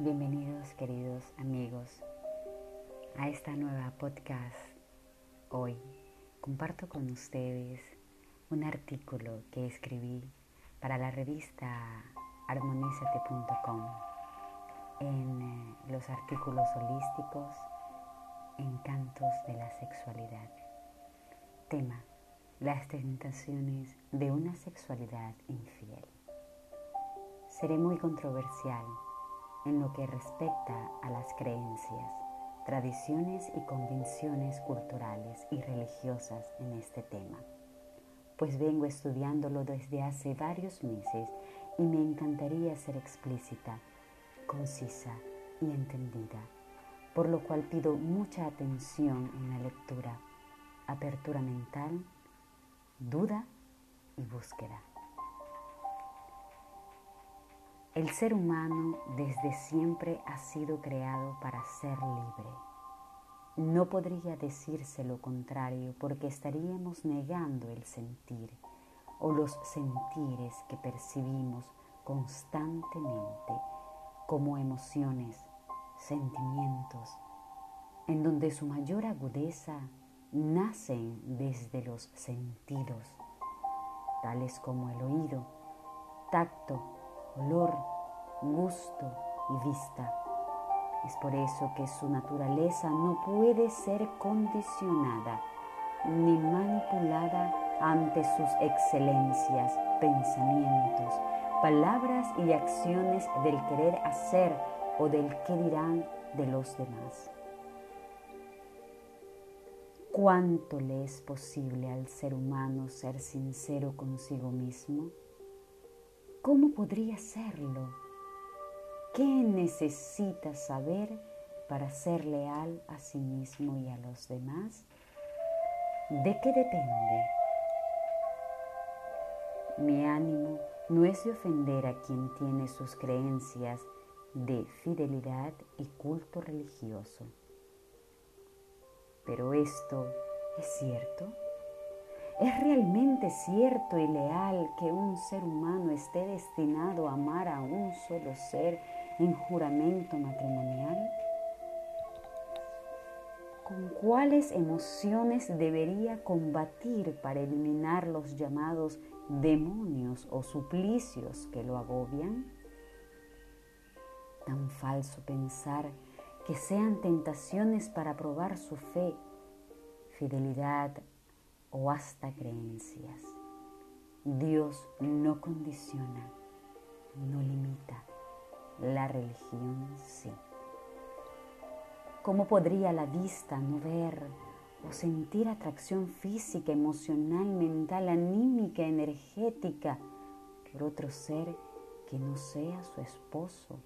Bienvenidos queridos amigos a esta nueva podcast. Hoy comparto con ustedes un artículo que escribí para la revista armonizate.com en eh, los artículos holísticos Encantos de la sexualidad. Tema, las tentaciones de una sexualidad infiel. Seré muy controversial en lo que respecta a las creencias, tradiciones y convenciones culturales y religiosas en este tema, pues vengo estudiándolo desde hace varios meses y me encantaría ser explícita, concisa y entendida, por lo cual pido mucha atención en la lectura, apertura mental, duda y búsqueda. El ser humano desde siempre ha sido creado para ser libre. No podría decirse lo contrario porque estaríamos negando el sentir o los sentires que percibimos constantemente como emociones, sentimientos, en donde su mayor agudeza nacen desde los sentidos, tales como el oído, tacto, olor, gusto y vista. Es por eso que su naturaleza no puede ser condicionada ni manipulada ante sus excelencias, pensamientos, palabras y acciones del querer hacer o del qué dirán de los demás. ¿Cuánto le es posible al ser humano ser sincero consigo mismo? ¿Cómo podría serlo? ¿Qué necesita saber para ser leal a sí mismo y a los demás? ¿De qué depende? Mi ánimo no es de ofender a quien tiene sus creencias de fidelidad y culto religioso. Pero esto es cierto. ¿Es realmente cierto y leal que un ser humano esté destinado a amar a un solo ser en juramento matrimonial? ¿Con cuáles emociones debería combatir para eliminar los llamados demonios o suplicios que lo agobian? Tan falso pensar que sean tentaciones para probar su fe, fidelidad, o hasta creencias. Dios no condiciona, no limita. La religión sí. ¿Cómo podría la vista no ver o sentir atracción física, emocional, mental, anímica, energética por otro ser que no sea su esposo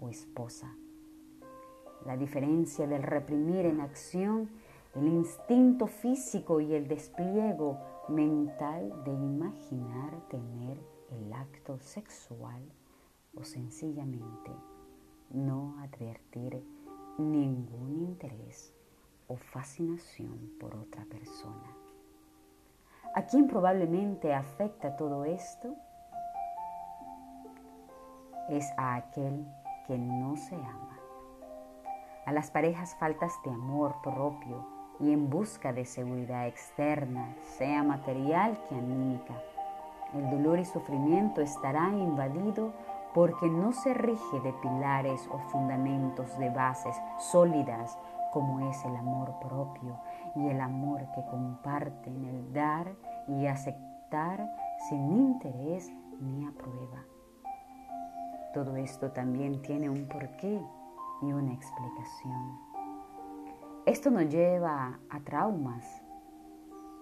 o esposa? La diferencia del reprimir en acción el instinto físico y el despliego mental de imaginar tener el acto sexual o sencillamente no advertir ningún interés o fascinación por otra persona. ¿A quién probablemente afecta todo esto? Es a aquel que no se ama, a las parejas faltas de amor propio, y en busca de seguridad externa, sea material que anímica. El dolor y sufrimiento estarán invadido porque no se rige de pilares o fundamentos de bases sólidas como es el amor propio y el amor que comparten el dar y aceptar sin interés ni aprueba. Todo esto también tiene un porqué y una explicación. Esto nos lleva a traumas,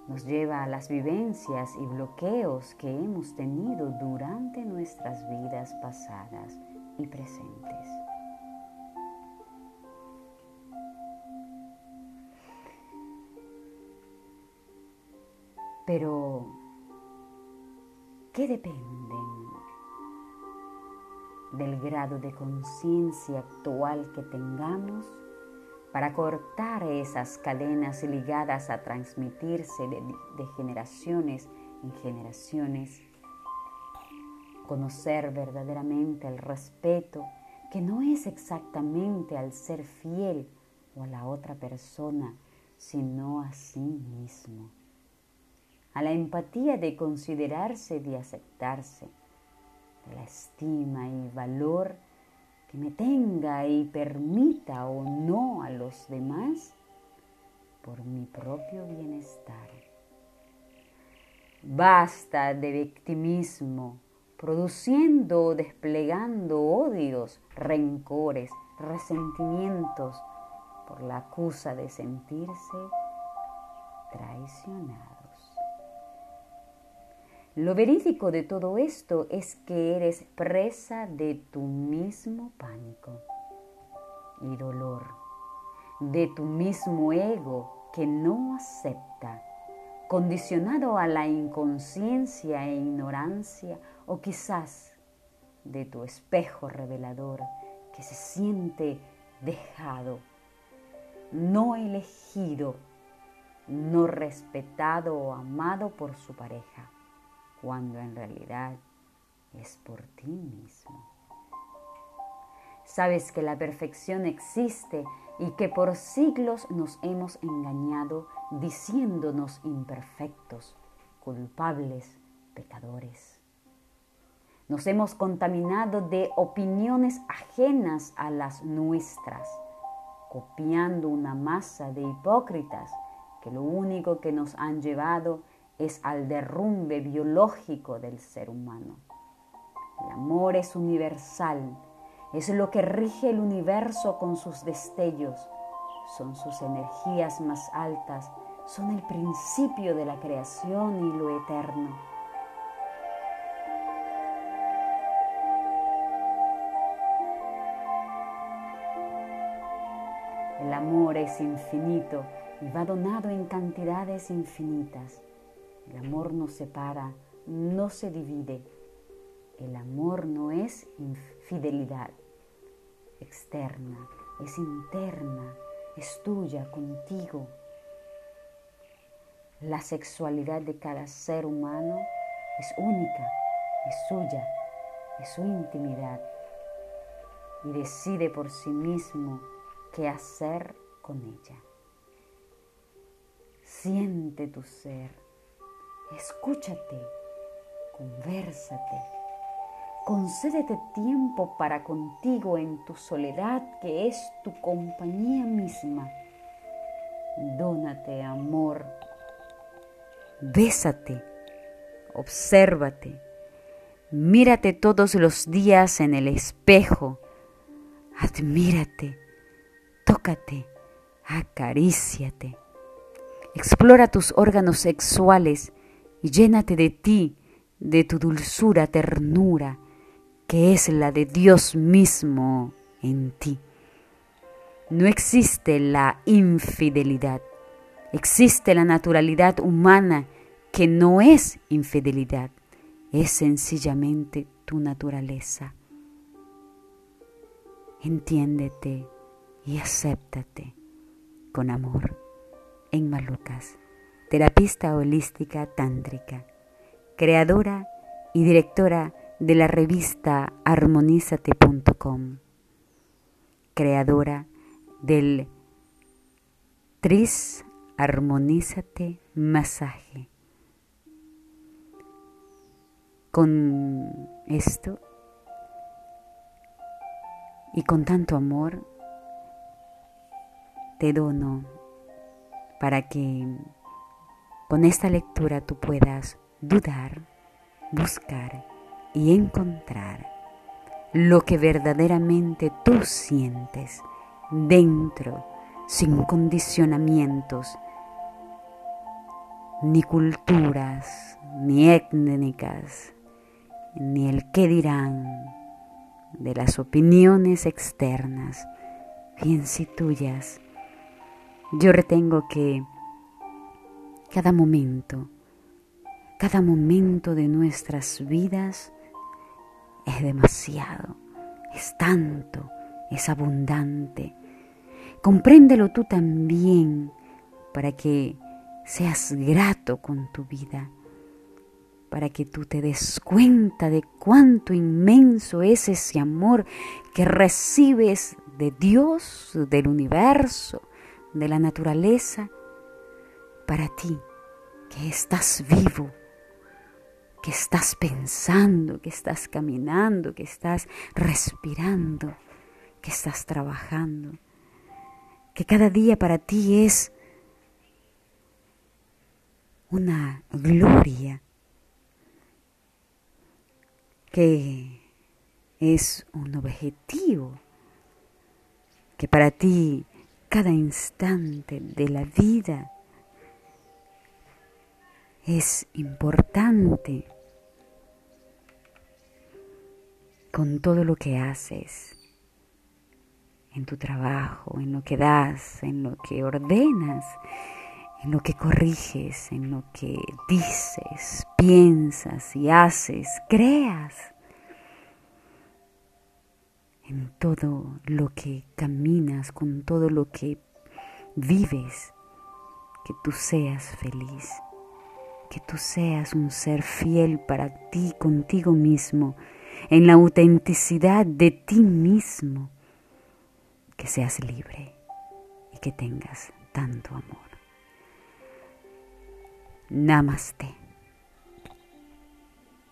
nos lleva a las vivencias y bloqueos que hemos tenido durante nuestras vidas pasadas y presentes. Pero, ¿qué dependen del grado de conciencia actual que tengamos para cortar esas cadenas ligadas a transmitirse de, generaciones en generaciones, conocer verdaderamente el respeto que no es exactamente al ser fiel o a la otra persona, sino a sí mismo. A la empatía de considerarse, de aceptarse, la estima y valor me tenga y permita o no a los demás por mi propio bienestar. Basta de victimismo, produciendo o desplegando odios, rencores, resentimientos por la acusa de sentirse traicionados. Lo verídico de todo esto es que eres presa de tu mismo pánico y dolor, de tu mismo ego que no acepta, condicionado a la inconsciencia e ignorancia o quizás de tu espejo revelador que se siente dejado no elegido, no respetado o amado por su pareja, cuando en realidad es por ti mismo. Sabes que la perfección existe y que por siglos nos hemos engañado diciéndonos imperfectos, culpables, pecadores. Nos hemos contaminado de opiniones ajenas a las nuestras copiando una masa de hipócritas que lo único que nos han llevado es al derrumbe biológico del ser humano. El amor es universal, es lo que rige el universo con sus destellos, son sus energías más altas, son el principio de la creación y lo eterno. El amor es infinito y va donado en cantidades infinitas. El amor no separa, no se divide. El amor no es infidelidad externa, es interna, es tuya, contigo. La sexualidad de cada ser humano es única, es suya, es su intimidad y decide por sí mismo qué hacer con ella. Siente tu ser, escúchate, conversate, concédete tiempo para contigo en tu soledad que es tu compañía misma. Dónate amor, bésate, obsérvate, mírate todos los días en el espejo, admírate tócate, acaríciate. Explora tus órganos sexuales y llénate de ti, de tu dulzura, ternura, que es la de Dios mismo en ti. No existe la infidelidad, existe la naturalidad humana que no es infidelidad, es sencillamente tu naturaleza. Entiéndete y acéptate con amor. En Malucas, terapista holística tántrica, creadora y directora de la revista armonízate.com, creadora del Tris Armonízate Masaje. Con esto y con tanto amor, te dono para que con esta lectura tú puedas dudar, buscar y encontrar lo que verdaderamente tú sientes dentro, sin condicionamientos, ni culturas, ni étnicas, ni el qué dirán de las opiniones externas, bien si tuyas, yo retengo que cada momento, cada momento de nuestras vidas es demasiado, es tanto, es abundante. Compréndelo tú también para que seas grato con tu vida, para que tú te des cuenta de cuánto inmenso es ese amor que recibes de Dios, del universo, de la naturaleza, para ti, que estás vivo, que estás pensando, que estás caminando, que estás respirando, que estás trabajando, que cada día para ti es una gloria que es un objetivo, que para ti cada instante de la vida es importante. Con todo lo que haces, en tu trabajo, en lo que das, en lo que ordenas, en lo que corriges, en lo que dices, piensas y haces, creas, en todo lo que caminas, con todo lo que vives, que tú seas feliz, que tú seas un ser fiel para ti, contigo mismo, en la autenticidad de ti mismo, que seas libre y que tengas tanto amor. Namaste.